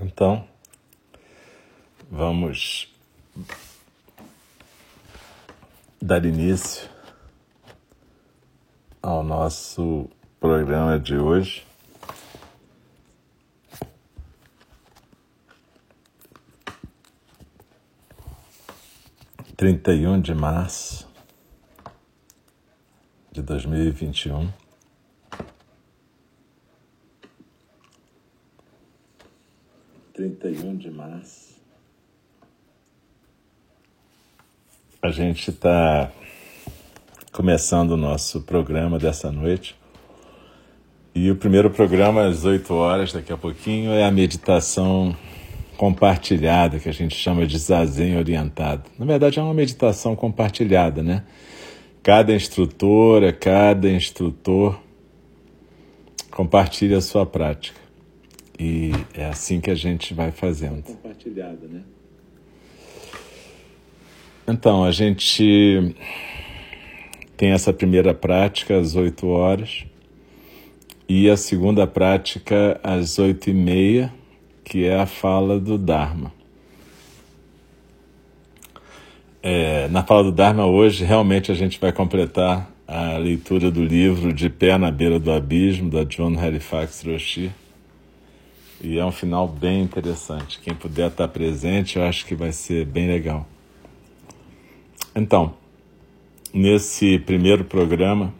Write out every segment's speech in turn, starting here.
Então, vamos dar início ao nosso programa de hoje. Trinta e um de março de dois mil e vinte e um. Trinta e um de março. A gente está começando o nosso programa dessa noite. E o primeiro programa, às 8 horas, daqui a pouquinho, é a meditação compartilhada, que a gente chama de zazen orientado. Na verdade, é uma meditação compartilhada, né? Cada instrutora, cada instrutor compartilha a sua prática. E é assim que a gente vai fazendo. Compartilhada, né? Então, a gente tem essa primeira prática às 8 horas e a segunda prática às 8 e meia, que é a fala do Dharma. É, na fala do Dharma hoje, realmente a gente vai completar a leitura do livro De Pé na Beira do Abismo, da John Halifax Roshi. E é um final bem interessante. Quem puder estar presente, eu acho que vai ser bem legal. Então, nesse primeiro programa,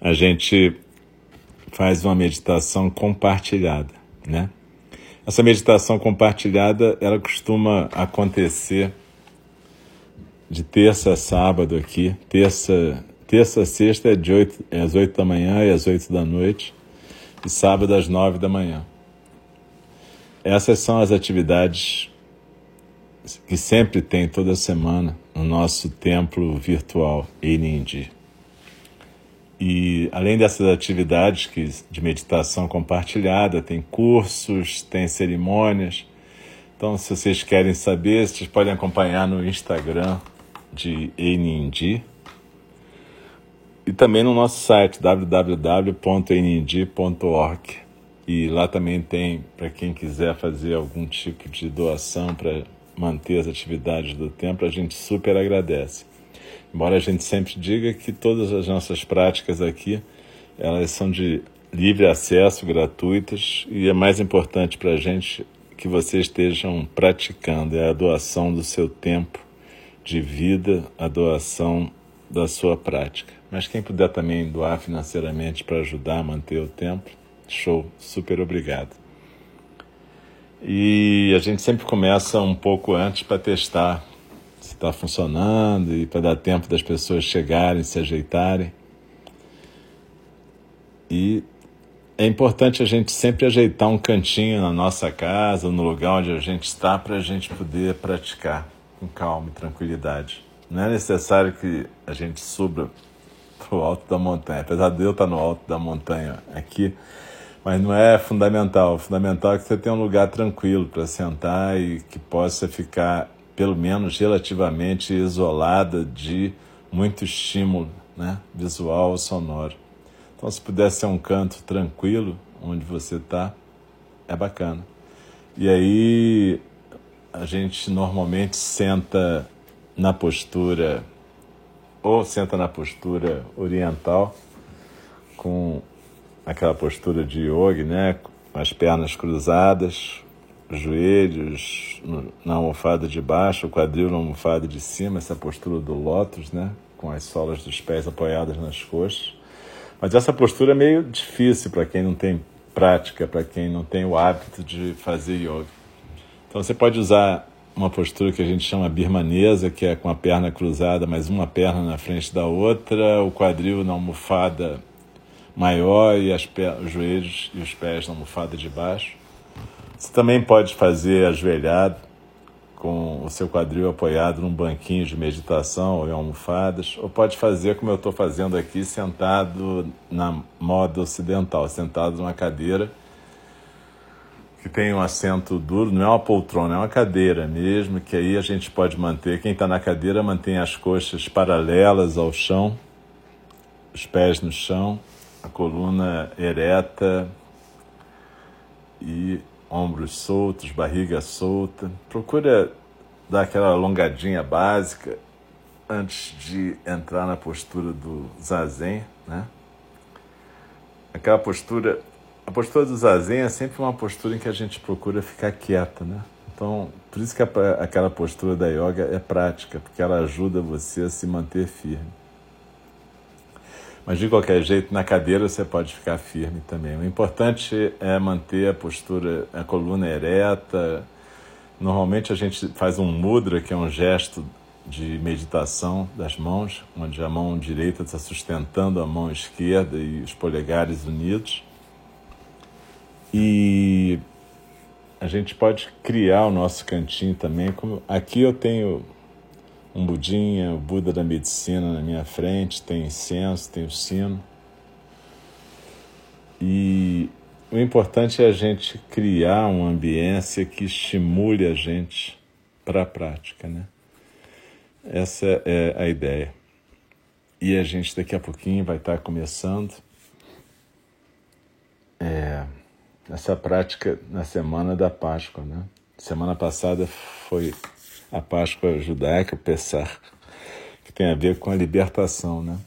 a gente faz uma meditação compartilhada, né? Essa meditação compartilhada, ela costuma acontecer de terça a sábado aqui, terça, terça a sexta é de 8, é às 8 da manhã e às 8 da noite, e sábado às 9 da manhã. Essas são as atividades que sempre tem toda semana no nosso templo virtual Enindi. E além dessas atividades que, de meditação compartilhada, tem cursos, tem cerimônias. Então, se vocês querem saber, vocês podem acompanhar no Instagram de Enindi e também no nosso site www.enindi.org. E lá também tem, para quem quiser fazer algum tipo de doação para manter as atividades do templo, a gente super agradece. Embora a gente sempre diga que todas as nossas práticas aqui, elas são de livre acesso, gratuitas, e é mais importante para a gente que vocês estejam praticando, é a doação do seu tempo de vida, a doação da sua prática. Mas quem puder também doar financeiramente para ajudar a manter o templo, show, super obrigado. E a gente sempre começa um pouco antes para testar se está funcionando e para dar tempo das pessoas chegarem, se ajeitarem. E é importante a gente sempre ajeitar um cantinho na nossa casa, no lugar onde a gente está, para a gente poder praticar com calma e tranquilidade. Não é necessário que a gente suba para o alto da montanha. Apesar de eu estar no alto da montanha aqui, mas não é fundamental. O fundamental é que você tenha um lugar tranquilo para sentar e que possa ficar, pelo menos relativamente, isolada de muito estímulo né? visual ou sonoro. Então, se puder ser um canto tranquilo onde você está, é bacana. E aí, a gente normalmente senta na postura, ou senta na postura oriental, com aquela postura de yoga, né? As pernas cruzadas, os joelhos na almofada de baixo, o quadril na almofada de cima, essa postura do lótus, né? Com as solas dos pés apoiadas nas coxas. Mas essa postura é meio difícil para quem não tem prática, para quem não tem o hábito de fazer yoga. Então você pode usar uma postura que a gente chama birmanesa, que é com a perna cruzada, mas uma perna na frente da outra, o quadril na almofada maior e as os joelhos e os pés na almofada de baixo. Você também pode fazer ajoelhado, com o seu quadril apoiado num banquinho de meditação ou em almofadas, ou pode fazer como eu estou fazendo aqui, sentado na moda ocidental, sentado numa cadeira que tem um assento duro, não é uma poltrona, é uma cadeira mesmo, que aí a gente pode manter. Quem está na cadeira mantém as coxas paralelas ao chão, os pés no chão, a coluna ereta e ombros soltos, barriga solta. Procura dar aquela alongadinha básica antes de entrar na postura do zazen, né? Aquela postura, a postura do zazen é sempre uma postura em que a gente procura ficar quieta, né? Então, por isso que aquela postura da yoga é prática, porque ela ajuda você a se manter firme. Mas de qualquer jeito, na cadeira você pode ficar firme também. O importante é manter a postura, a coluna ereta. Normalmente a gente faz um mudra, que é um gesto de meditação das mãos, onde a mão direita está sustentando a mão esquerda e os polegares unidos. E a gente pode criar o nosso cantinho também. Como aqui eu tenho um budinha, o Buda da medicina na minha frente, tem incenso, tem o sino. E o importante é a gente criar uma ambiência que estimule a gente para a prática, né? Essa é a ideia. E a gente daqui a pouquinho vai estar começando é, essa prática na semana da Páscoa, né? Semana passada foi a Páscoa judaica, o Pessar, que tem a ver com a libertação, né?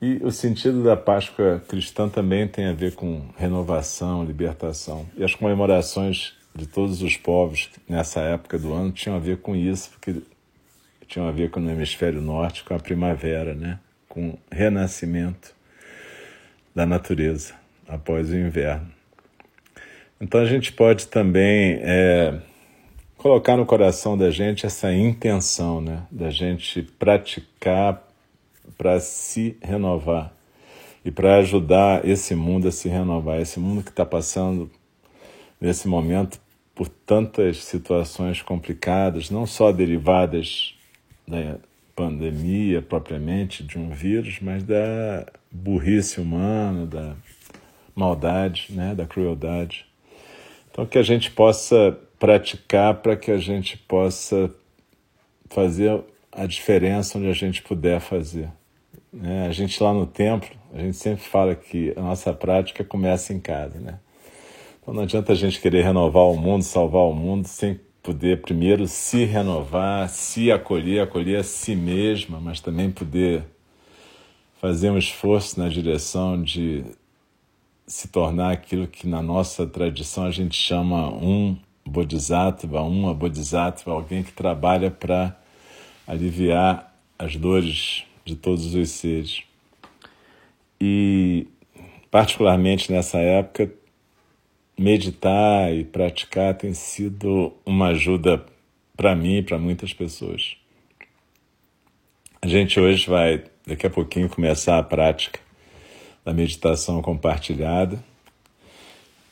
E o sentido da Páscoa cristã também tem a ver com renovação, libertação. E as comemorações de todos os povos nessa época do ano tinham a ver com isso, porque tinham a ver com o hemisfério norte, com a primavera, né? com o renascimento da natureza após o inverno. Então a gente pode também é, colocar no coração da gente essa intenção, né? Da gente praticar para se renovar e para ajudar esse mundo a se renovar, esse mundo que está passando nesse momento por tantas situações complicadas, não só derivadas da pandemia propriamente, de um vírus, mas da burrice humana, da maldade, né, da crueldade. Então, que a gente possa praticar para que a gente possa fazer a diferença onde a gente puder fazer. Né? A gente lá no templo, a gente sempre fala que a nossa prática começa em casa. Né? Então não adianta a gente querer renovar o mundo, salvar o mundo, sem poder primeiro se renovar, se acolher, acolher a si mesma, mas também poder fazer um esforço na direção de se tornar aquilo que na nossa tradição a gente chama um bodhisattva, uma bodhisattva, alguém que trabalha para aliviar as dores de todos os seres. E, particularmente nessa época, meditar e praticar tem sido uma ajuda para mim e para muitas pessoas. A gente hoje vai, daqui a pouquinho, começar a prática da meditação compartilhada.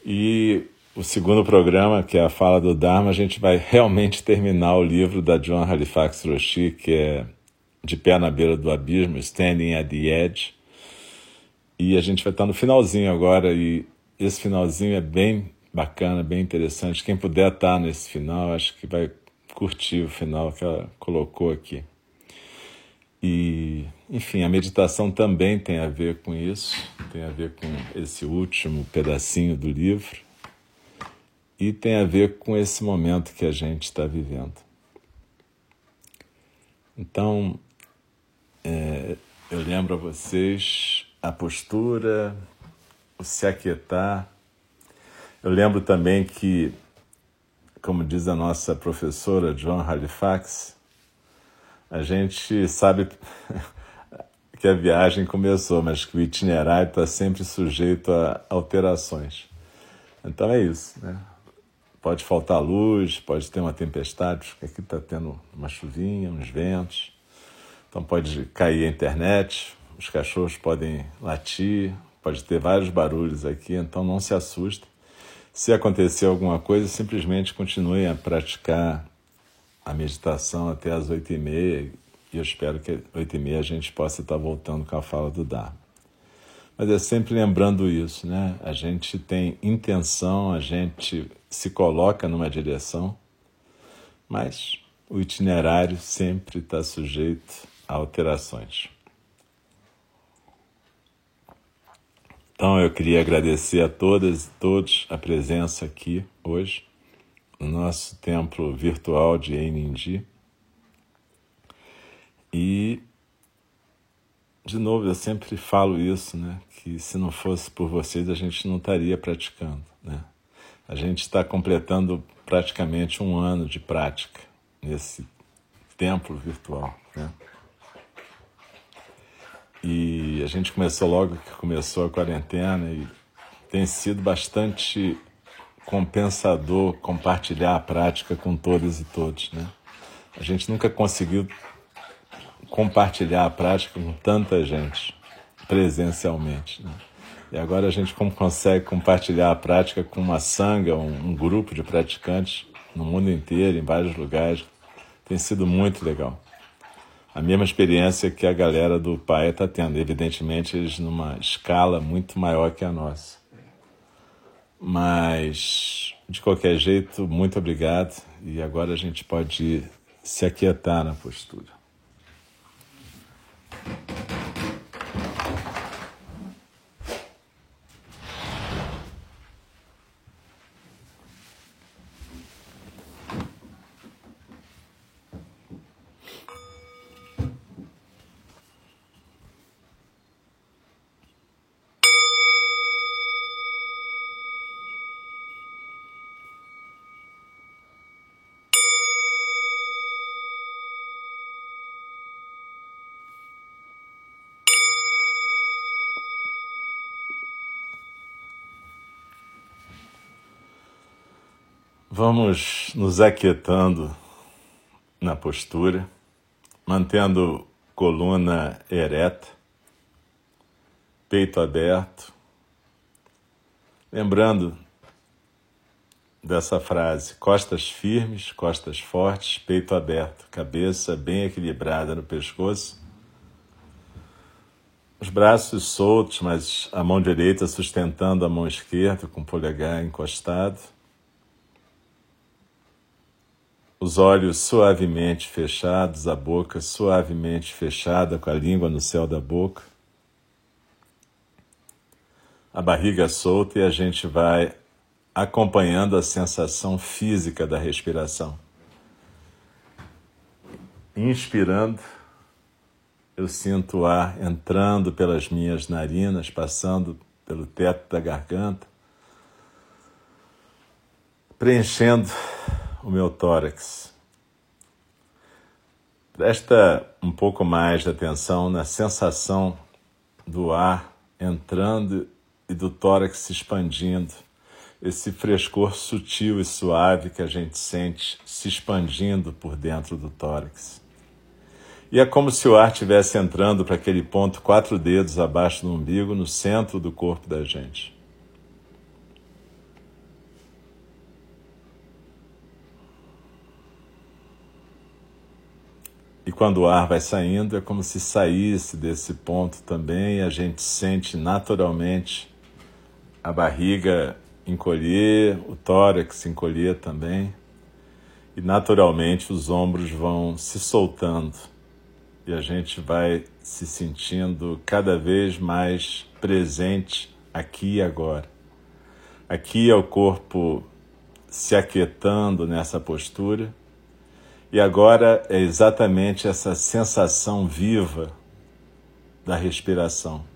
E o segundo programa, que é a fala do Dharma, a gente vai realmente terminar o livro da John Halifax Roshi, que é De Pé na Beira do Abismo, Standing at the Edge. E a gente vai estar no finalzinho agora, e esse finalzinho é bem bacana, bem interessante. Quem puder estar nesse final, acho que vai curtir o final que ela colocou aqui. E, enfim, a meditação também tem a ver com isso, tem a ver com esse último pedacinho do livro e tem a ver com esse momento que a gente está vivendo. Então, é, eu lembro a vocês a postura, o se aquietar. Eu lembro também que, como diz a nossa professora John Halifax, a gente sabe que a viagem começou, mas que o itinerário está sempre sujeito a alterações. Então é isso, né? Pode faltar luz, pode ter uma tempestade, aqui está tendo uma chuvinha, uns ventos. Então pode cair a internet, os cachorros podem latir, pode ter vários barulhos aqui, então não se assuste. Se acontecer alguma coisa, simplesmente continue a praticar a meditação até as oito e meia e eu espero que oito e meia a gente possa estar voltando com a fala do Dharma. Mas é sempre lembrando isso, né? A gente tem intenção, a gente se coloca numa direção, mas o itinerário sempre está sujeito a alterações. Então eu queria agradecer a todas e todos a presença aqui hoje no nosso templo virtual de Einindi. E de novo, eu sempre falo isso, né? Que se não fosse por vocês, a gente não estaria praticando, né? A gente está completando praticamente um ano de prática nesse templo virtual, né? E a gente começou logo que começou a quarentena e tem sido bastante compensador compartilhar a prática com todas e todos, né? A gente nunca conseguiu compartilhar a prática com tanta gente presencialmente, né? E agora a gente como consegue compartilhar a prática com uma sanga, um, um grupo de praticantes no mundo inteiro, em vários lugares, tem sido muito legal a mesma experiência que a galera do pai está tendo. Evidentemente, eles numa escala muito maior que a nossa. Mas, de qualquer jeito, muito obrigado. E agora a gente pode se aquietar na postura. Vamos nos aquietando na postura, mantendo coluna ereta, peito aberto, lembrando dessa frase: costas firmes, costas fortes, peito aberto, cabeça bem equilibrada no pescoço, os braços soltos, mas a mão direita sustentando a mão esquerda com o polegar encostado os olhos suavemente fechados, a boca suavemente fechada, com a língua no céu da boca, a barriga solta e a gente vai acompanhando a sensação física da respiração. Inspirando, eu sinto o ar entrando pelas minhas narinas, passando pelo teto da garganta, preenchendo o meu tórax. Presta um pouco mais de atenção na sensação do ar entrando e do tórax se expandindo, esse frescor sutil e suave que a gente sente se expandindo por dentro do tórax. E é como se o ar estivesse entrando para aquele ponto quatro dedos abaixo do umbigo, no centro do corpo da gente. E quando o ar vai saindo, é como se saísse desse ponto também, a gente sente naturalmente a barriga encolher, o tórax encolher também, e naturalmente os ombros vão se soltando. E a gente vai se sentindo cada vez mais presente aqui e agora. Aqui é o corpo se aquietando nessa postura e agora é exatamente essa sensação viva da respiração.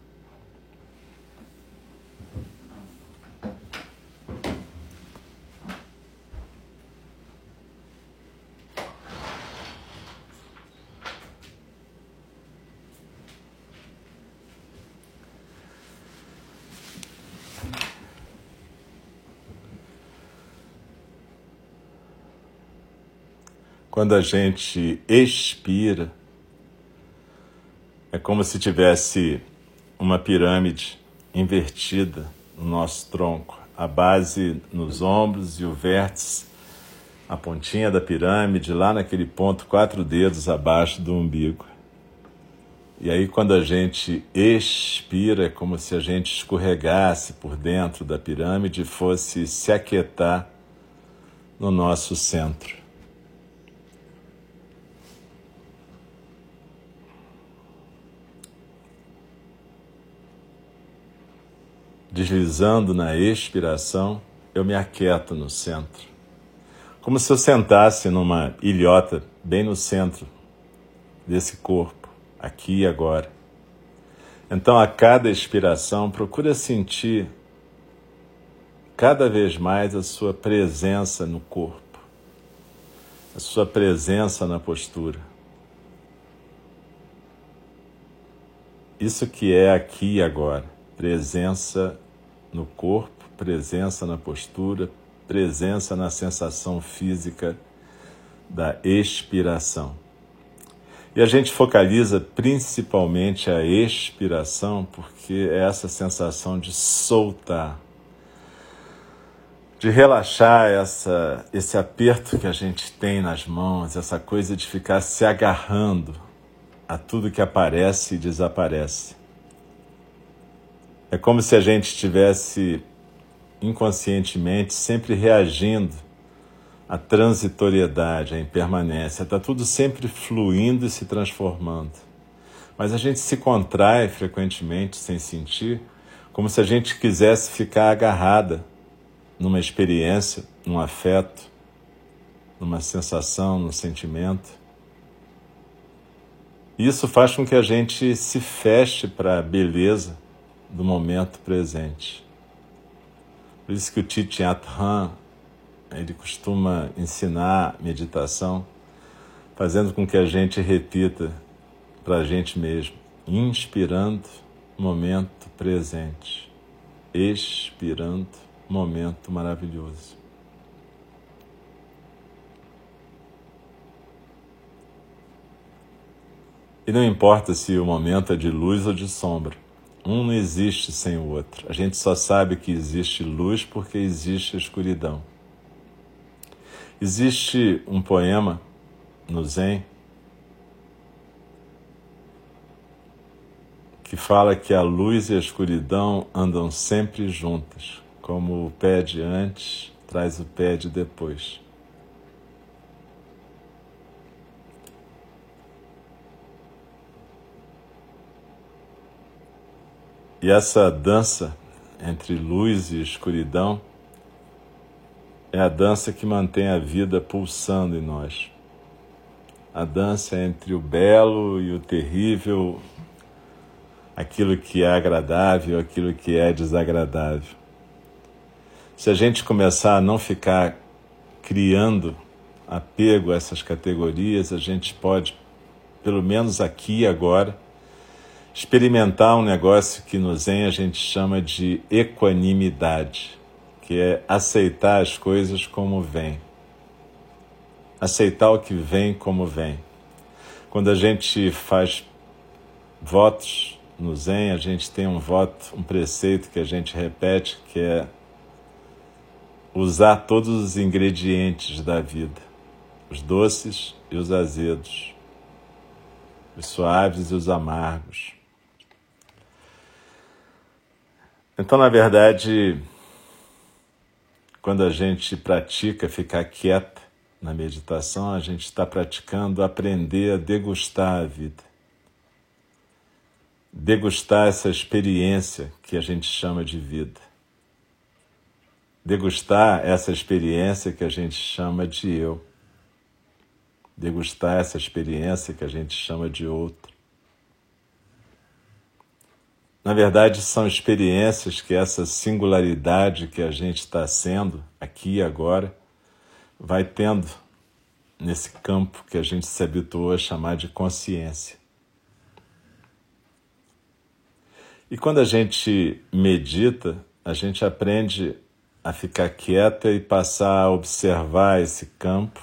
Quando a gente expira, é como se tivesse uma pirâmide invertida no nosso tronco, a base nos ombros e o vértice, a pontinha da pirâmide, lá naquele ponto, quatro dedos abaixo do umbigo. E aí, quando a gente expira, é como se a gente escorregasse por dentro da pirâmide e fosse se aquietar no nosso centro. Deslizando na expiração, eu me aquieto no centro. Como se eu sentasse numa ilhota bem no centro desse corpo, aqui e agora. Então, a cada expiração, procura sentir cada vez mais a sua presença no corpo, a sua presença na postura. Isso que é aqui e agora, presença no corpo, presença na postura, presença na sensação física da expiração. E a gente focaliza principalmente a expiração porque é essa sensação de soltar, de relaxar essa, esse aperto que a gente tem nas mãos, essa coisa de ficar se agarrando a tudo que aparece e desaparece. É como se a gente estivesse inconscientemente sempre reagindo à transitoriedade, à impermanência. Está tudo sempre fluindo e se transformando. Mas a gente se contrai frequentemente sem sentir, como se a gente quisesse ficar agarrada numa experiência, num afeto, numa sensação, num sentimento. Isso faz com que a gente se feche para a beleza do momento presente. Por isso que o Thich Nhat ele costuma ensinar meditação, fazendo com que a gente repita para a gente mesmo, inspirando momento presente, expirando momento maravilhoso. E não importa se o momento é de luz ou de sombra, um não existe sem o outro. A gente só sabe que existe luz porque existe escuridão. Existe um poema no Zen que fala que a luz e a escuridão andam sempre juntas, como o pé de antes traz o pé de depois. E essa dança entre luz e escuridão é a dança que mantém a vida pulsando em nós. A dança entre o belo e o terrível, aquilo que é agradável, aquilo que é desagradável. Se a gente começar a não ficar criando apego a essas categorias, a gente pode, pelo menos aqui e agora, experimentar um negócio que no Zen a gente chama de equanimidade, que é aceitar as coisas como vêm. Aceitar o que vem como vem. Quando a gente faz votos no Zen, a gente tem um voto, um preceito que a gente repete, que é usar todos os ingredientes da vida, os doces e os azedos, os suaves e os amargos, Então, na verdade, quando a gente pratica ficar quieta na meditação, a gente está praticando aprender a degustar a vida. Degustar essa experiência que a gente chama de vida. Degustar essa experiência que a gente chama de eu. Degustar essa experiência que a gente chama de outro. Na verdade, são experiências que essa singularidade que a gente está sendo aqui e agora vai tendo nesse campo que a gente se habituou a chamar de consciência. E quando a gente medita, a gente aprende a ficar quieta e passar a observar esse campo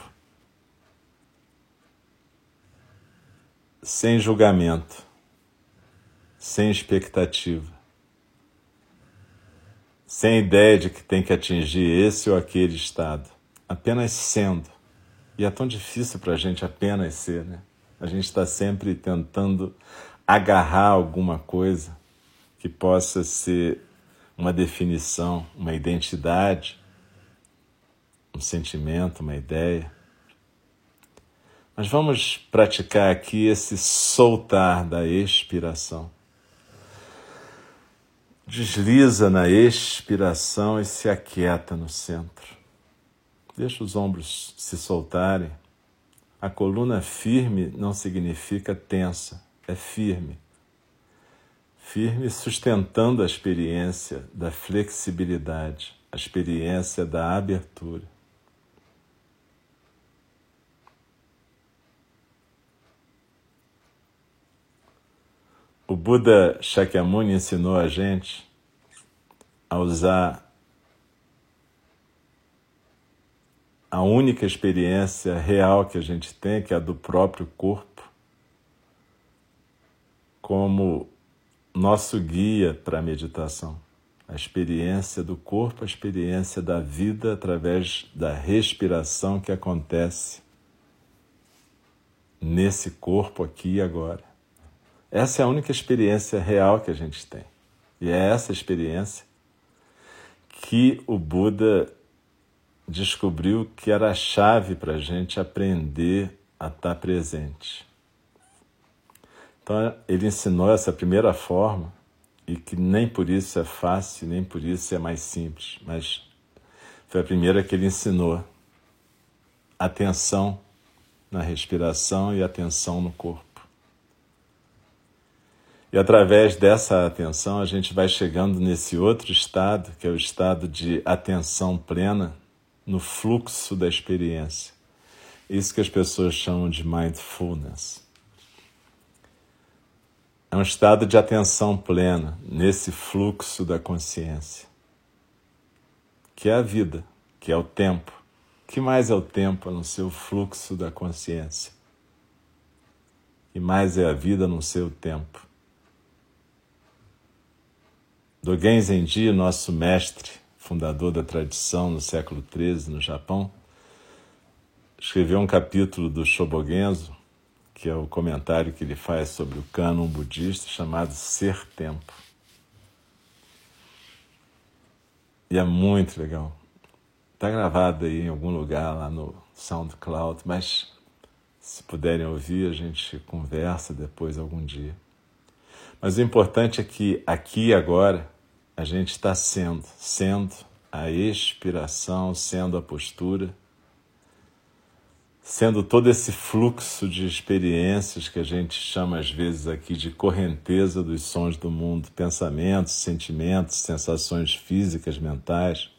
sem julgamento sem expectativa, sem ideia de que tem que atingir esse ou aquele estado, apenas sendo. E é tão difícil para a gente apenas ser, né? A gente está sempre tentando agarrar alguma coisa que possa ser uma definição, uma identidade, um sentimento, uma ideia. Mas vamos praticar aqui esse soltar da expiração Desliza na expiração e se aquieta no centro. Deixa os ombros se soltarem. A coluna firme não significa tensa, é firme. Firme sustentando a experiência da flexibilidade, a experiência da abertura. Buda Shakyamuni ensinou a gente a usar a única experiência real que a gente tem, que é a do próprio corpo, como nosso guia para a meditação. A experiência do corpo, a experiência da vida através da respiração que acontece nesse corpo aqui e agora. Essa é a única experiência real que a gente tem. E é essa experiência que o Buda descobriu que era a chave para a gente aprender a estar presente. Então, ele ensinou essa primeira forma, e que nem por isso é fácil, nem por isso é mais simples, mas foi a primeira que ele ensinou. Atenção na respiração e atenção no corpo. E através dessa atenção, a gente vai chegando nesse outro estado, que é o estado de atenção plena, no fluxo da experiência. Isso que as pessoas chamam de mindfulness. É um estado de atenção plena nesse fluxo da consciência, que é a vida, que é o tempo. O que mais é o tempo no seu fluxo da consciência? E mais é a vida no seu tempo. Dogen Zenji, nosso mestre, fundador da tradição no século XIII no Japão, escreveu um capítulo do Shobogenzo, que é o comentário que ele faz sobre o cânon budista chamado Ser Tempo. E é muito legal. Está gravado aí em algum lugar lá no SoundCloud, mas se puderem ouvir, a gente conversa depois algum dia. Mas o importante é que aqui e agora a gente está sendo, sendo a expiração, sendo a postura, sendo todo esse fluxo de experiências que a gente chama às vezes aqui de correnteza dos sons do mundo, pensamentos, sentimentos, sensações físicas, mentais,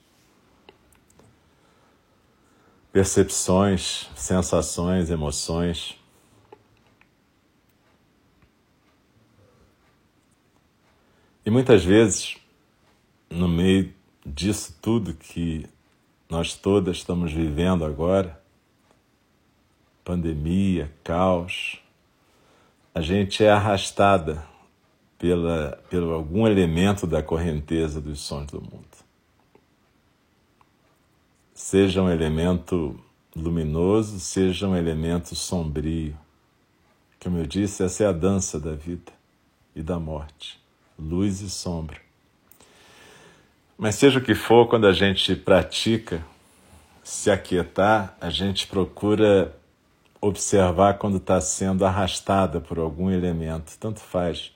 percepções, sensações, emoções. E muitas vezes no meio disso tudo que nós todas estamos vivendo agora, pandemia, caos, a gente é arrastada pela, pelo algum elemento da correnteza dos sons do mundo. Seja um elemento luminoso, seja um elemento sombrio. Como eu disse, essa é a dança da vida e da morte, luz e sombra. Mas seja o que for, quando a gente pratica se aquietar, a gente procura observar quando está sendo arrastada por algum elemento, tanto faz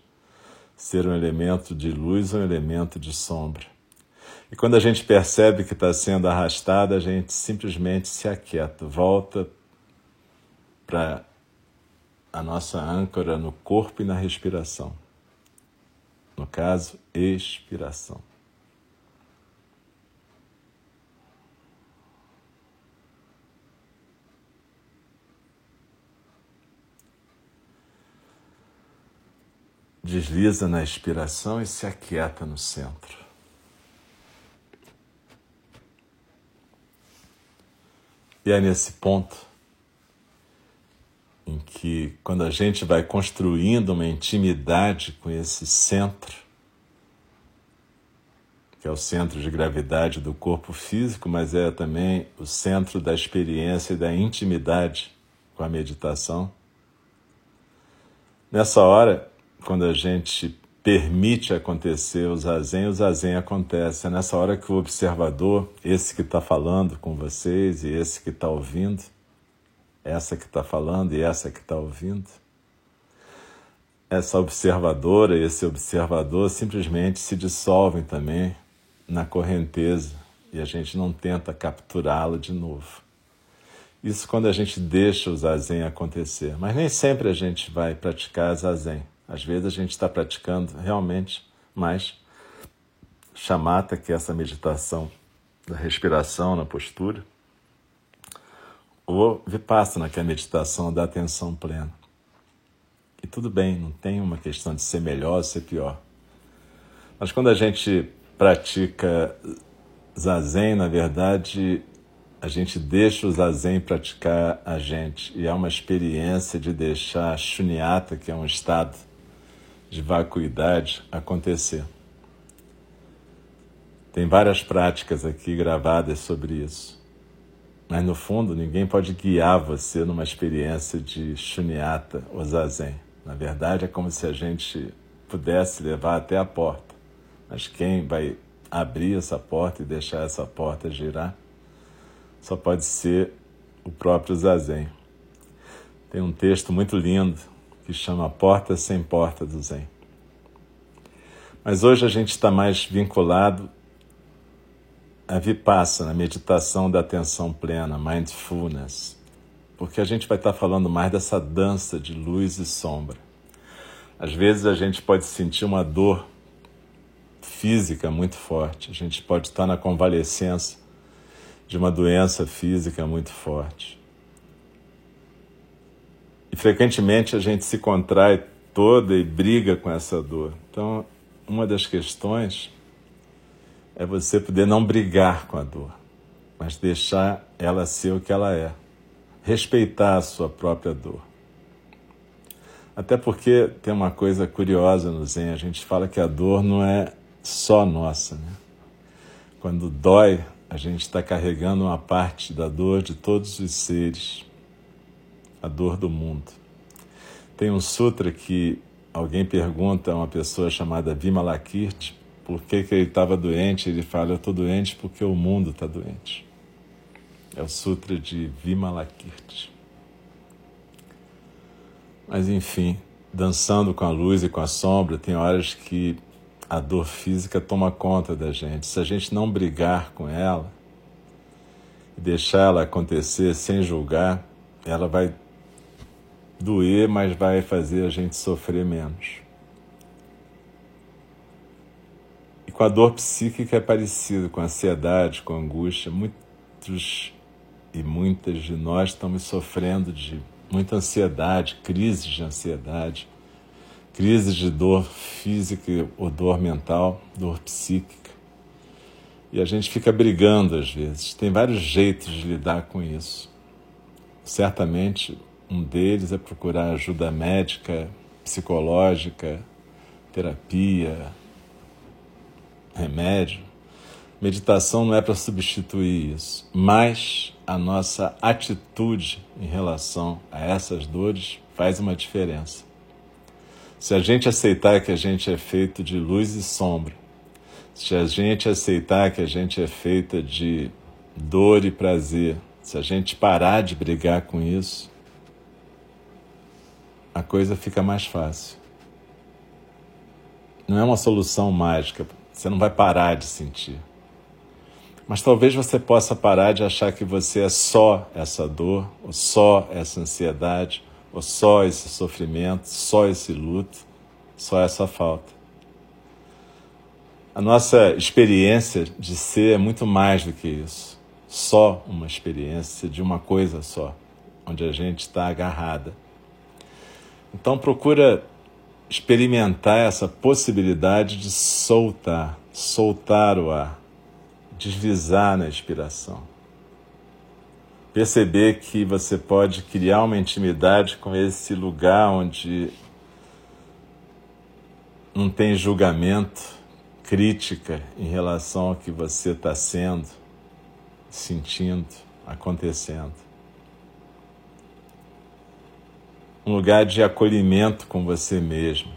ser um elemento de luz ou um elemento de sombra. E quando a gente percebe que está sendo arrastada, a gente simplesmente se aquieta, volta para a nossa âncora no corpo e na respiração. No caso, expiração. desliza na expiração e se aquieta no centro. E é nesse ponto em que, quando a gente vai construindo uma intimidade com esse centro, que é o centro de gravidade do corpo físico, mas é também o centro da experiência e da intimidade com a meditação. Nessa hora, quando a gente permite acontecer o zazen, o zazen acontece. É nessa hora que o observador, esse que está falando com vocês e esse que está ouvindo, essa que está falando e essa que está ouvindo, essa observadora e esse observador simplesmente se dissolvem também na correnteza e a gente não tenta capturá-la de novo. Isso quando a gente deixa o zazen acontecer. Mas nem sempre a gente vai praticar zazen. Às vezes a gente está praticando realmente mais chamata, que é essa meditação da respiração na postura, ou vipassana, que é a meditação da atenção plena. E tudo bem, não tem uma questão de ser melhor ou ser pior. Mas quando a gente pratica zazen, na verdade, a gente deixa o zazen praticar a gente. E é uma experiência de deixar a shunyata, que é um estado de vacuidade, acontecer. Tem várias práticas aqui gravadas sobre isso. Mas no fundo, ninguém pode guiar você numa experiência de shunyata ou zazen. Na verdade, é como se a gente pudesse levar até a porta. Mas quem vai abrir essa porta e deixar essa porta girar só pode ser o próprio Zazen. Tem um texto muito lindo que chama Porta Sem Porta do Zen. Mas hoje a gente está mais vinculado a Vipassana, a meditação da atenção plena, mindfulness, porque a gente vai estar falando mais dessa dança de luz e sombra. Às vezes a gente pode sentir uma dor física muito forte, a gente pode estar na convalescença de uma doença física muito forte. E frequentemente a gente se contrai toda e briga com essa dor. Então, uma das questões é você poder não brigar com a dor, mas deixar ela ser o que ela é. Respeitar a sua própria dor. Até porque tem uma coisa curiosa no Zen, a gente fala que a dor não é só nossa. Né? Quando dói, a gente está carregando uma parte da dor de todos os seres, a dor do mundo. Tem um sutra que alguém pergunta a uma pessoa chamada Vimalakirti por que, que ele estava doente. Ele fala: Eu estou doente porque o mundo está doente. É o sutra de Vimalakirti. Mas enfim, dançando com a luz e com a sombra, tem horas que a dor física toma conta da gente. Se a gente não brigar com ela e deixar ela acontecer sem julgar, ela vai doer, mas vai fazer a gente sofrer menos. E com a dor psíquica é parecido, com a ansiedade, com a angústia. Muitos e muitas de nós estamos sofrendo de muita ansiedade, crises de ansiedade crise de dor física ou dor mental, dor psíquica. E a gente fica brigando às vezes. Tem vários jeitos de lidar com isso. Certamente um deles é procurar ajuda médica, psicológica, terapia, remédio. Meditação não é para substituir isso, mas a nossa atitude em relação a essas dores faz uma diferença. Se a gente aceitar que a gente é feito de luz e sombra, se a gente aceitar que a gente é feita de dor e prazer, se a gente parar de brigar com isso, a coisa fica mais fácil. Não é uma solução mágica, você não vai parar de sentir. Mas talvez você possa parar de achar que você é só essa dor, ou só essa ansiedade, ou só esse sofrimento, só esse luto, só essa falta. A nossa experiência de ser é muito mais do que isso. Só uma experiência de uma coisa só, onde a gente está agarrada. Então procura experimentar essa possibilidade de soltar, soltar o ar, deslizar na inspiração perceber que você pode criar uma intimidade com esse lugar onde não tem julgamento, crítica em relação ao que você está sendo, sentindo, acontecendo. Um lugar de acolhimento com você mesmo.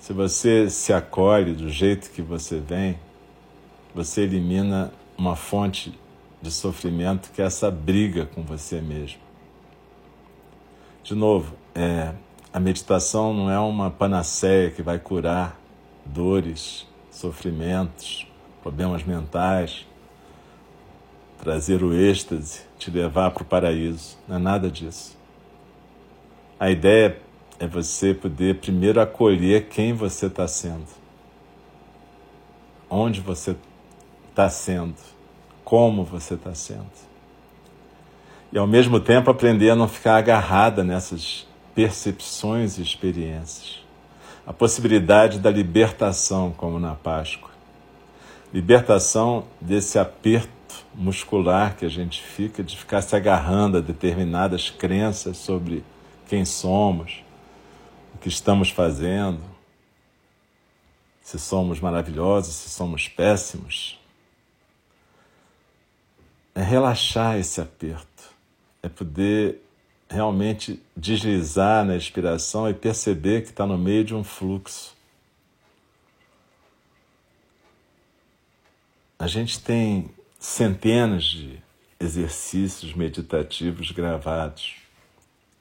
Se você se acolhe do jeito que você vem, você elimina uma fonte de sofrimento que é essa briga com você mesmo. De novo, é, a meditação não é uma panaceia que vai curar dores, sofrimentos, problemas mentais, trazer o êxtase, te levar para o paraíso. Não é nada disso. A ideia é você poder primeiro acolher quem você está sendo, onde você está sendo, como você está sendo. E ao mesmo tempo aprender a não ficar agarrada nessas percepções e experiências. A possibilidade da libertação, como na Páscoa. Libertação desse aperto muscular que a gente fica, de ficar se agarrando a determinadas crenças sobre quem somos, o que estamos fazendo, se somos maravilhosos, se somos péssimos. É relaxar esse aperto, é poder realmente deslizar na inspiração e perceber que está no meio de um fluxo. A gente tem centenas de exercícios meditativos gravados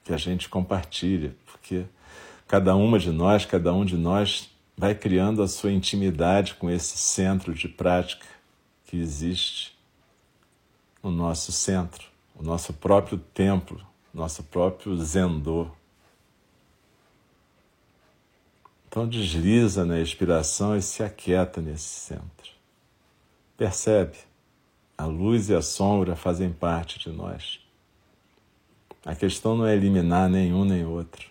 que a gente compartilha, porque cada uma de nós, cada um de nós vai criando a sua intimidade com esse centro de prática que existe no nosso centro, o nosso próprio templo nosso próprio zendô. Então desliza na expiração e se aquieta nesse centro. Percebe? A luz e a sombra fazem parte de nós. A questão não é eliminar nenhum nem outro.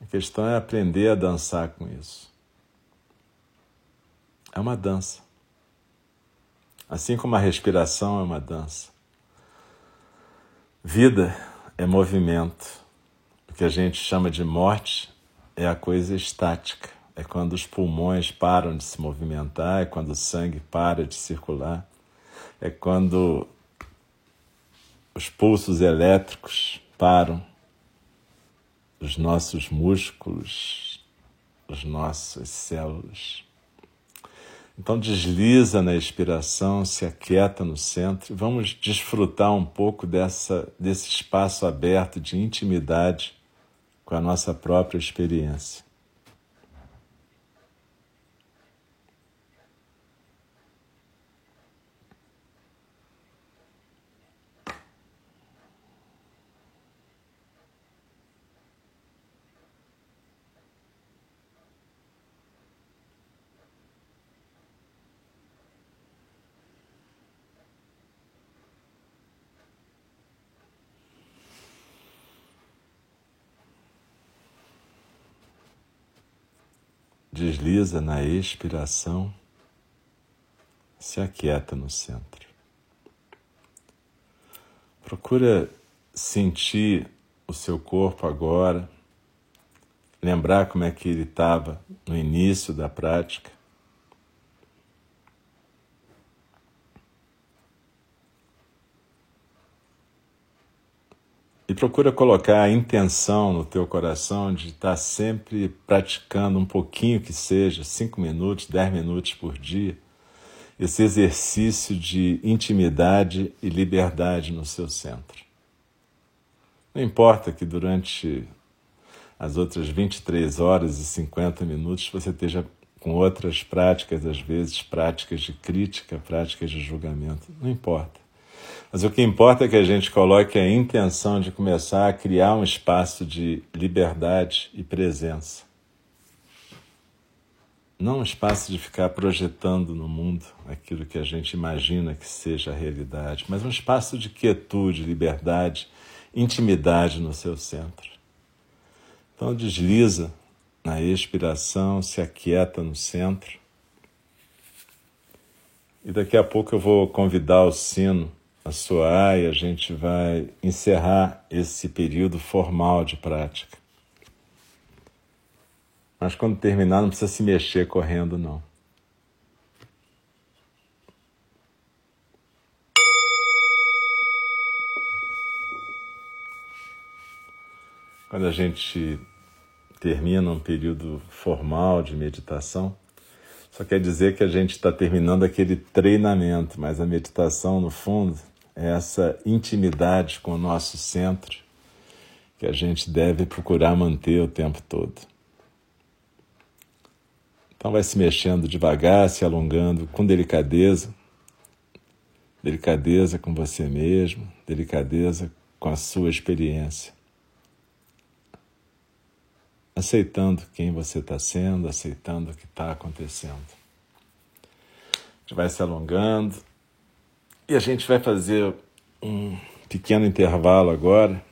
A questão é aprender a dançar com isso. É uma dança. Assim como a respiração é uma dança. Vida é movimento. O que a gente chama de morte é a coisa estática. É quando os pulmões param de se movimentar, é quando o sangue para de circular, é quando os pulsos elétricos param, os nossos músculos, as nossas células. Então desliza na expiração, se aquieta no centro e vamos desfrutar um pouco dessa, desse espaço aberto de intimidade com a nossa própria experiência. Desliza na expiração, se aquieta no centro. Procura sentir o seu corpo agora, lembrar como é que ele estava no início da prática. Procura colocar a intenção no teu coração de estar sempre praticando um pouquinho que seja, cinco minutos, dez minutos por dia, esse exercício de intimidade e liberdade no seu centro. Não importa que durante as outras 23 horas e 50 minutos você esteja com outras práticas, às vezes práticas de crítica, práticas de julgamento. Não importa. Mas o que importa é que a gente coloque a intenção de começar a criar um espaço de liberdade e presença. Não um espaço de ficar projetando no mundo aquilo que a gente imagina que seja a realidade, mas um espaço de quietude, liberdade, intimidade no seu centro. Então desliza na expiração, se aquieta no centro. E daqui a pouco eu vou convidar o sino a soar e a gente vai encerrar esse período formal de prática. Mas quando terminar, não precisa se mexer correndo, não. Quando a gente termina um período formal de meditação, só quer dizer que a gente está terminando aquele treinamento, mas a meditação, no fundo, essa intimidade com o nosso centro que a gente deve procurar manter o tempo todo. Então vai se mexendo devagar, se alongando com delicadeza, delicadeza com você mesmo, delicadeza com a sua experiência. Aceitando quem você está sendo, aceitando o que está acontecendo. A gente vai se alongando e a gente vai fazer um pequeno intervalo agora,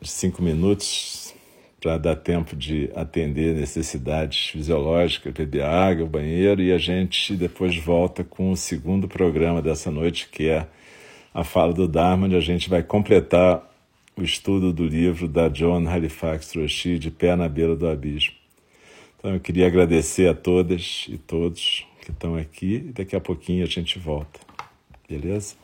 de cinco minutos, para dar tempo de atender necessidades fisiológicas, beber água, banheiro, e a gente depois volta com o segundo programa dessa noite, que é a fala do Dharma, onde a gente vai completar o estudo do livro da John Halifax Roshi, De Pé na Beira do Abismo. Então eu queria agradecer a todas e todos que estão aqui e daqui a pouquinho a gente volta. Beleza?